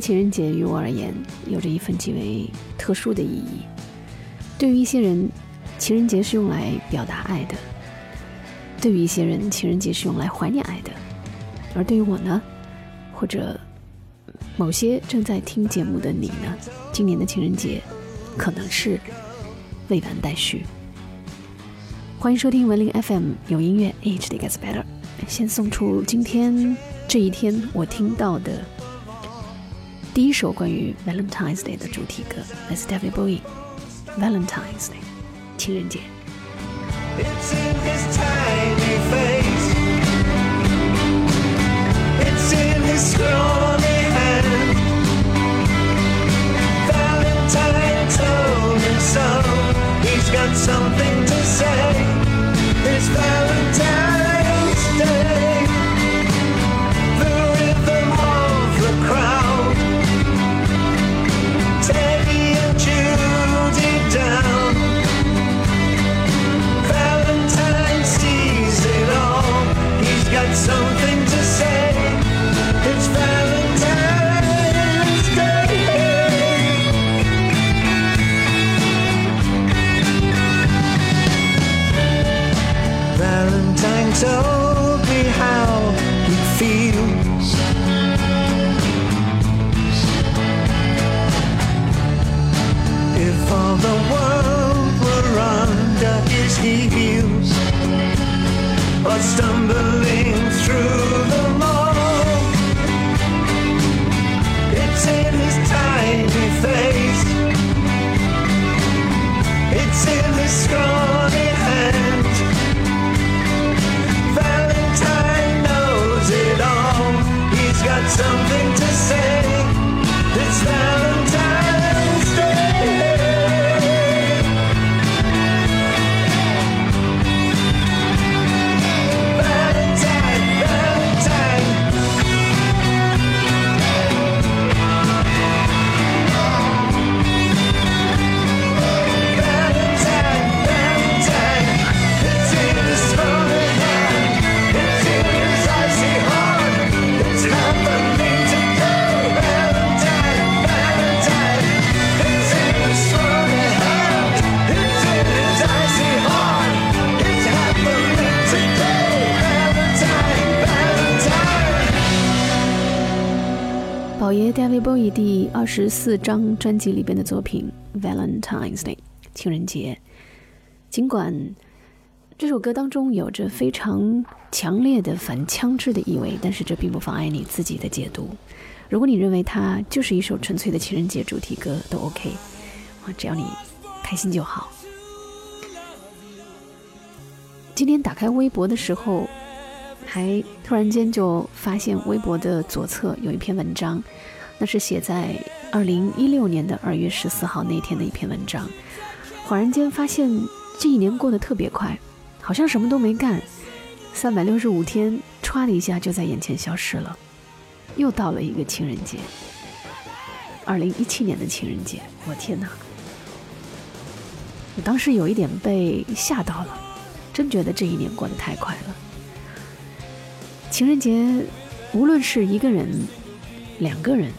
情人节于我而言，有着一份极为特殊的意义。对于一些人，情人节是用来表达爱的；对于一些人，情人节是用来怀念爱的。而对于我呢，或者某些正在听节目的你呢，今年的情人节可能是未完待续。欢迎收听文林 FM，有音乐，Each day gets better。先送出今天这一天我听到的第一首关于 Valentine's Day 的主题歌，来自 David Bowie，《Valentine's Day》，情人节。Stop. 二十四张专辑里边的作品《Valentine's Day》情人节。尽管这首歌当中有着非常强烈的反枪支的意味，但是这并不妨碍你自己的解读。如果你认为它就是一首纯粹的情人节主题歌，都 OK，只要你开心就好。今天打开微博的时候，还突然间就发现微博的左侧有一篇文章，那是写在二零一六年的二月十四号那天的一篇文章。恍然间发现这一年过得特别快，好像什么都没干，三百六十五天歘的一下就在眼前消失了。又到了一个情人节，二零一七年的情人节，我天哪！我当时有一点被吓到了，真觉得这一年过得太快了。情人节，无论是一个人、两个人，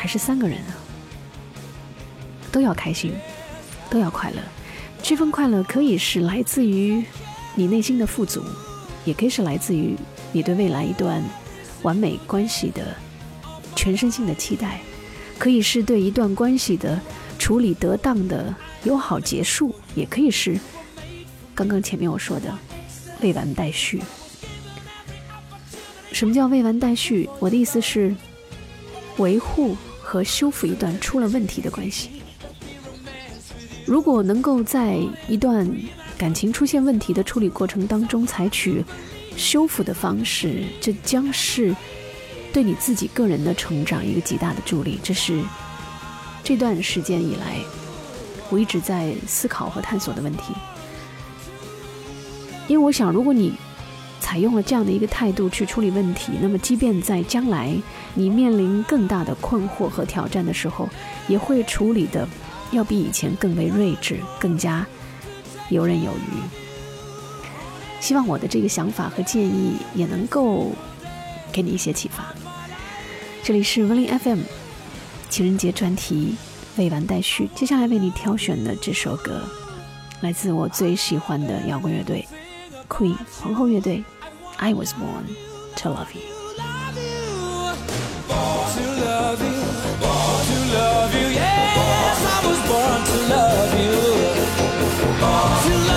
还是三个人啊，都要开心，都要快乐。这份快乐可以是来自于你内心的富足，也可以是来自于你对未来一段完美关系的全身心的期待，可以是对一段关系的处理得当的友好结束，也可以是刚刚前面我说的未完待续。什么叫未完待续？我的意思是维护和修复一段出了问题的关系。如果能够在一段感情出现问题的处理过程当中采取修复的方式，这将是对你自己个人的成长一个极大的助力。这是这段时间以来我一直在思考和探索的问题。因为我想，如果你采用了这样的一个态度去处理问题，那么即便在将来你面临更大的困惑和挑战的时候，也会处理的要比以前更为睿智，更加游刃有余。希望我的这个想法和建议也能够给你一些启发。这里是文林 FM，情人节专题未完待续。接下来为你挑选的这首歌，来自我最喜欢的摇滚乐队 Queen 皇后乐队，《I Was Born to Love You》。to love you, to love you. Yes, I was born to love you, to love you,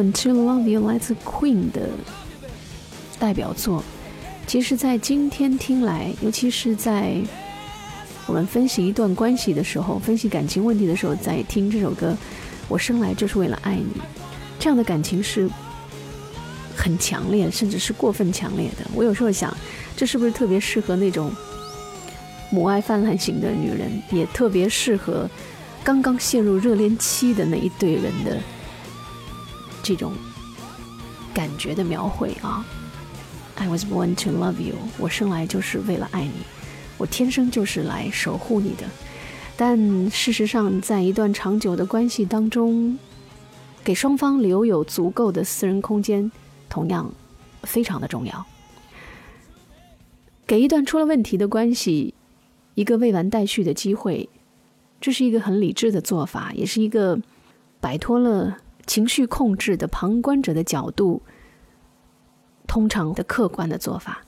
I Was Born to Love You》来自 Queen 的代表作。其实，在今天听来，尤其是在我们分析一段关系的时候，分析感情问题的时候，在听这首歌，我生来就是为了爱你，这样的感情是很强烈，甚至是过分强烈的。我有时候想，这是不是特别适合那种母爱泛滥型的女人，也特别适合刚刚陷入热恋期的那一对人的这种感觉的描绘啊。I was born to love you，我生来就是为了爱你，我天生就是来守护你的。但事实上，在一段长久的关系当中，给双方留有足够的私人空间，同样非常的重要。给一段出了问题的关系一个未完待续的机会，这是一个很理智的做法，也是一个摆脱了情绪控制的旁观者的角度，通常的客观的做法。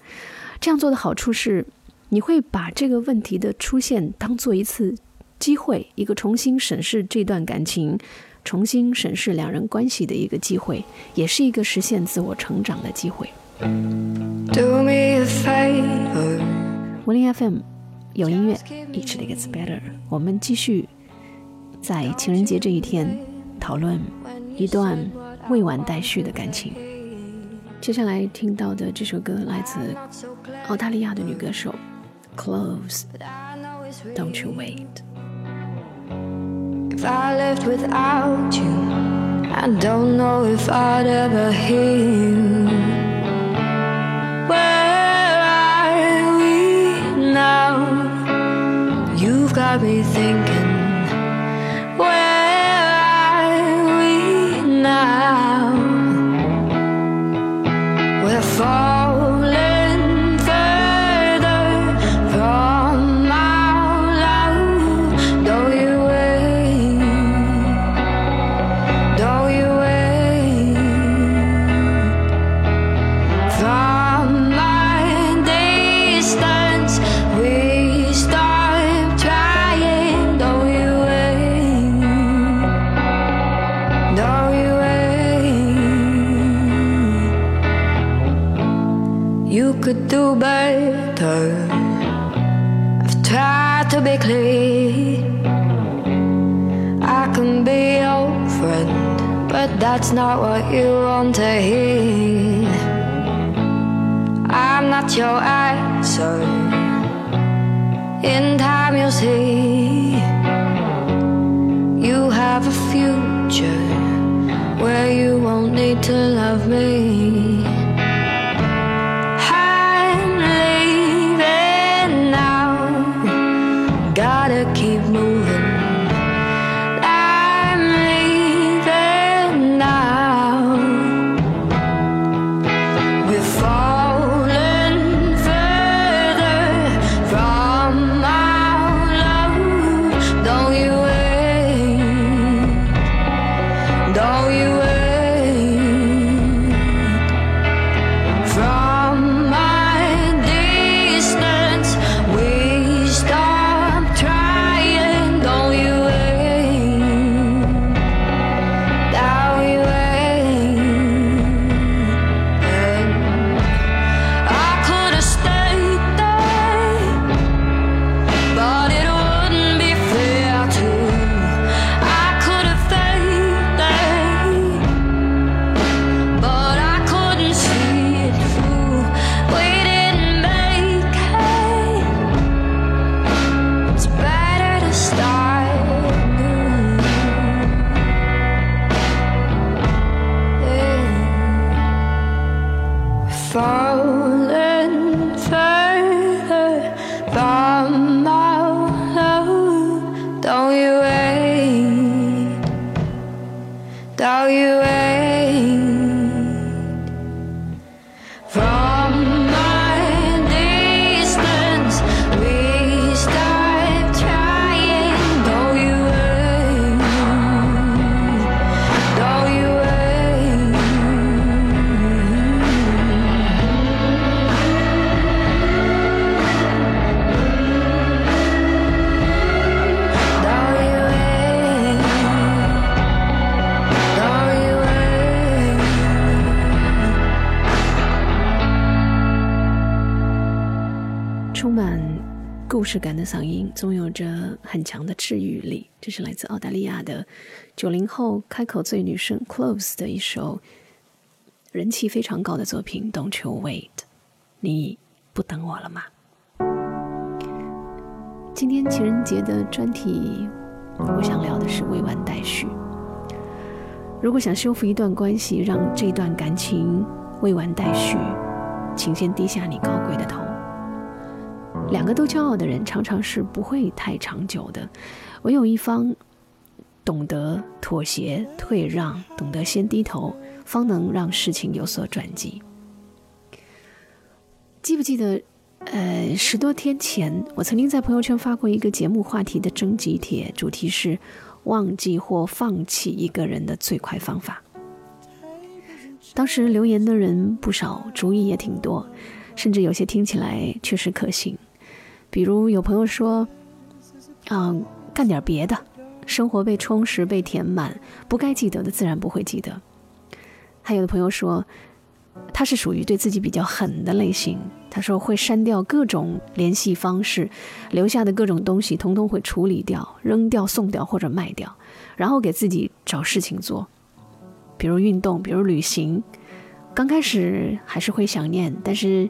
这样做的好处是，你会把这个问题的出现当做一次机会，一个重新审视这段感情、重新审视两人关系的一个机会，也是一个实现自我成长的机会。Do me a favor, 柏林 FM 有音乐，Each day gets better。我们继续在情人节这一天讨论一段未完待续的感情。接下来听到的这首歌来自澳大利亚的女歌手 Close，Don't you wait。If I lived without you, I don't know if I'd ever hear you. Where are we now? You've got me thinking. Have a future where you won't need to love me. 质感的嗓音，总有着很强的治愈力。这是来自澳大利亚的九零后开口醉女生 Close 的一首人气非常高的作品《Don't You Wait》，你不等我了吗？今天情人节的专题，我想聊的是未完待续。如果想修复一段关系，让这段感情未完待续，请先低下你高贵的头。两个都骄傲的人，常常是不会太长久的。唯有一方懂得妥协、退让，懂得先低头，方能让事情有所转机。记不记得，呃，十多天前，我曾经在朋友圈发过一个节目话题的征集帖，主题是“忘记或放弃一个人的最快方法”。当时留言的人不少，主意也挺多，甚至有些听起来确实可行。比如有朋友说，啊、干点别的，生活被充实、被填满，不该记得的自然不会记得。还有的朋友说，他是属于对自己比较狠的类型，他说会删掉各种联系方式，留下的各种东西通通会处理掉、扔掉、送掉或者卖掉，然后给自己找事情做，比如运动，比如旅行。刚开始还是会想念，但是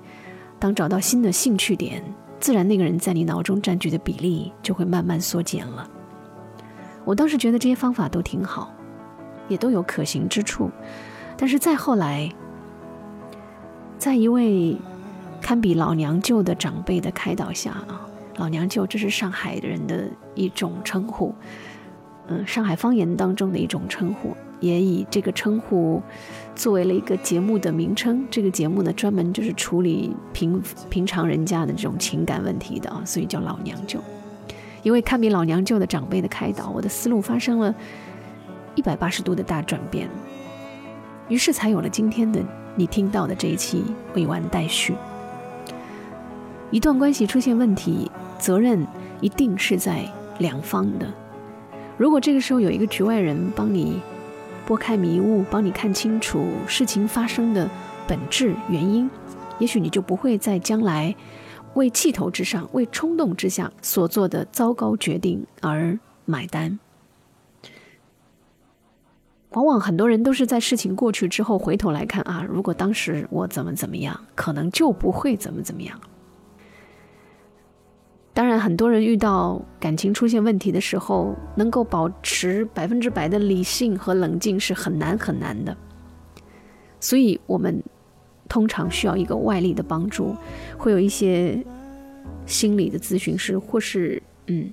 当找到新的兴趣点，自然那个人在你脑中占据的比例就会慢慢缩减了。我当时觉得这些方法都挺好，也都有可行之处，但是再后来，在一位堪比老娘舅的长辈的开导下啊，老娘舅这是上海人的一种称呼，嗯，上海方言当中的一种称呼，也以这个称呼作为了一个节目的名称。这个节目呢，专门就是处理平平常人家的这种情感问题的啊，所以叫老娘舅。因为堪比老娘舅的长辈的开导，我的思路发生了一百八十度的大转变，于是才有了今天的你听到的这一期未完待续。一段关系出现问题，责任一定是在两方的。如果这个时候有一个局外人帮你拨开迷雾，帮你看清楚事情发生的本质原因，也许你就不会在将来为气头之上、为冲动之下所做的糟糕决定而买单。往往很多人都是在事情过去之后回头来看啊，如果当时我怎么怎么样，可能就不会怎么怎么样。当然，很多人遇到感情出现问题的时候，能够保持百分之百的理性和冷静是很难很难的。所以，我们通常需要一个外力的帮助，会有一些心理的咨询师，或是嗯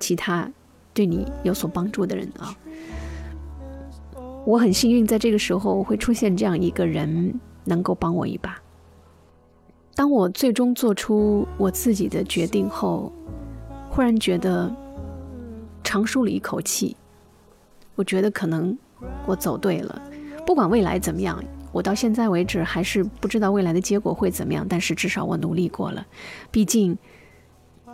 其他对你有所帮助的人啊。我很幸运，在这个时候会出现这样一个人，能够帮我一把。当我最终做出我自己的决定后，忽然觉得长舒了一口气。我觉得可能我走对了，不管未来怎么样，我到现在为止还是不知道未来的结果会怎么样，但是至少我努力过了。毕竟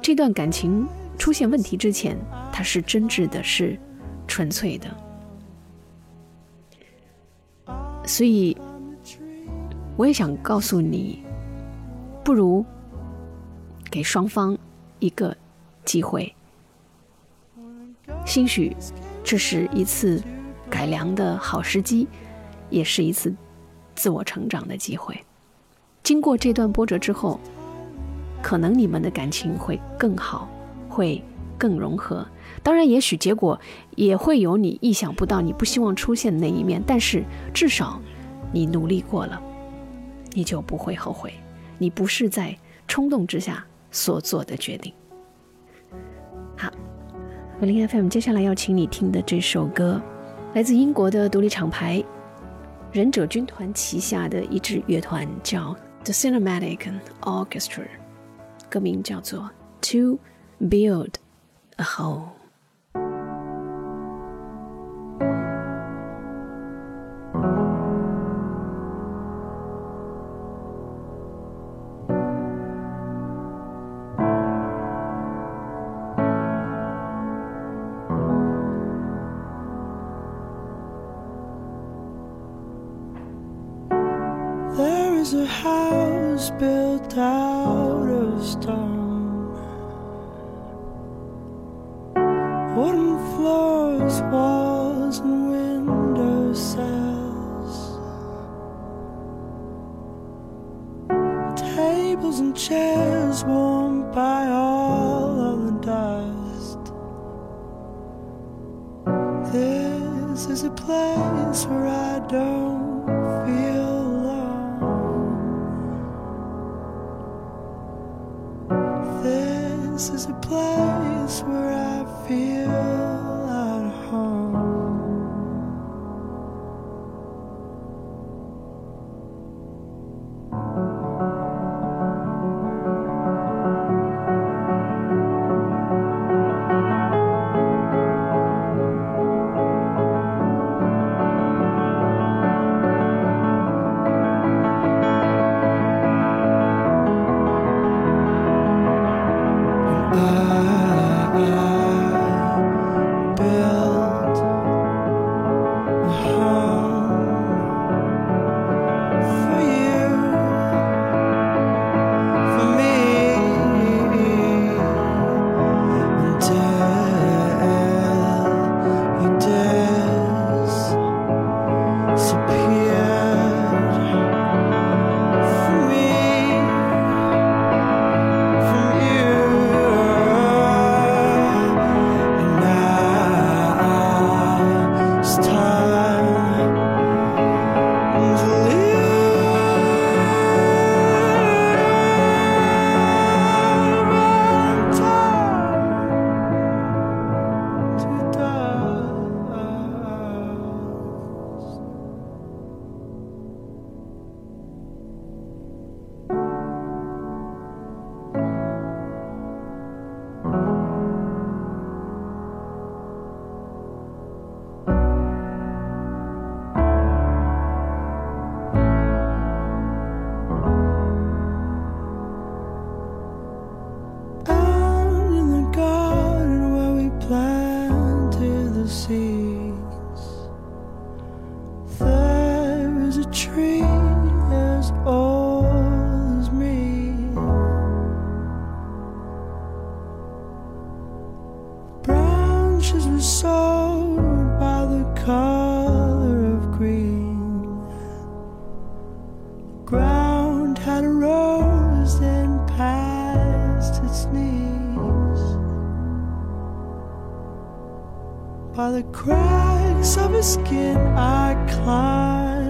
这段感情出现问题之前，它是真挚的，是纯粹的。所以，我也想告诉你，不如给双方一个机会，兴许这是一次改良的好时机，也是一次自我成长的机会。经过这段波折之后，可能你们的感情会更好，会更融合。当然，也许结果也会有你意想不到、你不希望出现的那一面，但是至少你努力过了。你就不会后悔，你不是在冲动之下所做的决定。好，五零 FM，接下来要请你听的这首歌，来自英国的独立厂牌忍者军团旗下的一支乐团，叫 The Cinematic Orchestra，歌名叫做《To Build a Home》。This is a place where I don't feel alone. This is a place where By the cracks of his skin, I climbed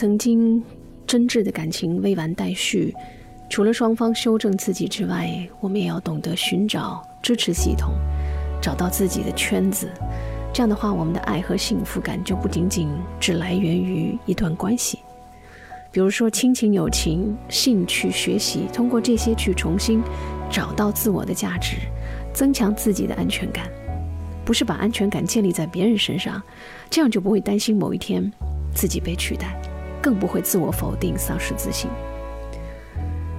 曾经真挚的感情未完待续，除了双方修正自己之外，我们也要懂得寻找支持系统，找到自己的圈子。这样的话，我们的爱和幸福感就不仅仅只来源于一段关系。比如说亲情、友情、兴趣、学习，通过这些去重新找到自我的价值，增强自己的安全感。不是把安全感建立在别人身上，这样就不会担心某一天自己被取代，更不会自我否定、丧失自信。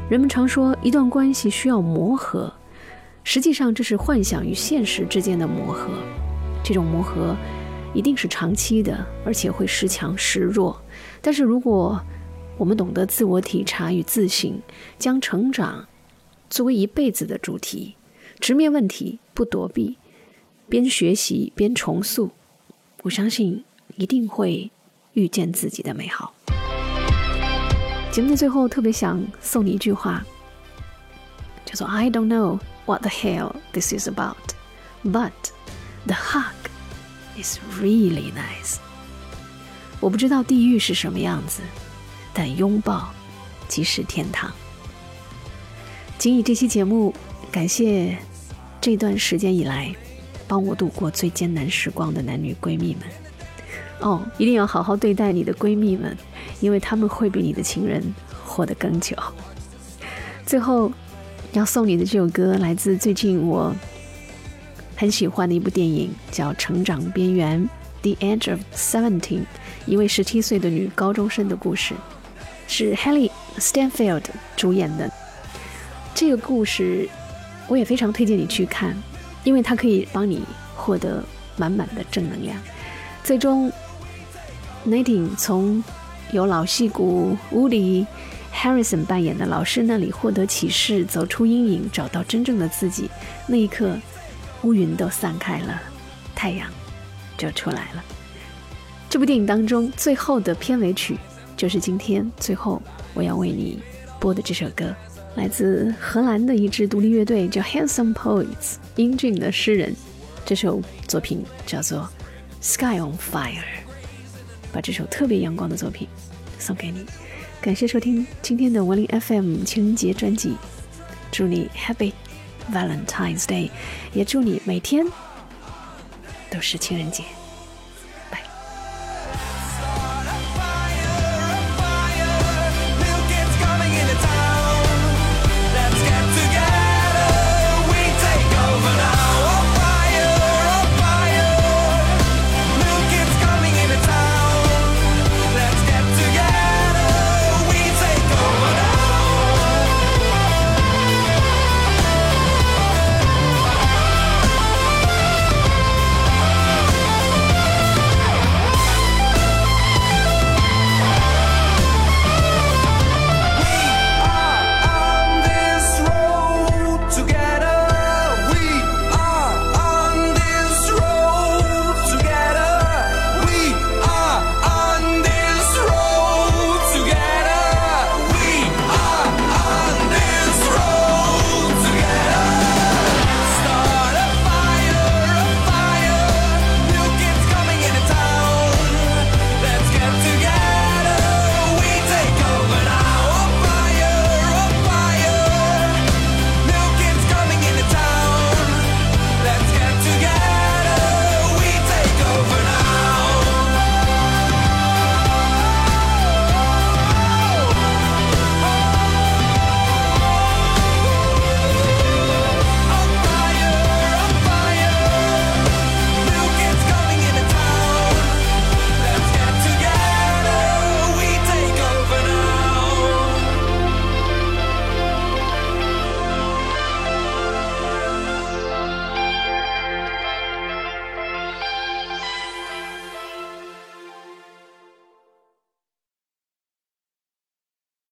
人们常说一段关系需要磨合，实际上这是幻想与现实之间的磨合。这种磨合一定是长期的，而且会时强时弱。但是如果我们懂得自我体察与自省，将成长作为一辈子的主题，直面问题，不躲避。边学习边重塑，我相信一定会遇见自己的美好。节目的最后，特别想送你一句话，叫做 "I don't know what the hell this is about, but the hug is really nice." 我不知道地狱是什么样子，但拥抱即是天堂。仅以这期节目，感谢这段时间以来。帮我度过最艰难时光的男女闺蜜们，哦，一定要好好对待你的闺蜜们，因为她们会比你的情人活得更久。最后，要送你的这首歌来自最近我很喜欢的一部电影，叫《成长边缘》（The Edge of Seventeen），一位十七岁的女高中生的故事，是 Haley Stanfield 主演的。这个故事，我也非常推荐你去看。因为它可以帮你获得满满的正能量。最终 n a t i n g 从由老戏骨 Woody Harrison 扮演的老师那里获得启示，走出阴影，找到真正的自己。那一刻，乌云都散开了，太阳就出来了。这部电影当中最后的片尾曲，就是今天最后我要为你播的这首歌。来自荷兰的一支独立乐队叫 Handsome Poets，英俊的诗人。这首作品叫做《Sky on Fire》，把这首特别阳光的作品送给你。感谢收听今天的文林 FM 情人节专辑，祝你 Happy Valentine's Day，也祝你每天都是情人节。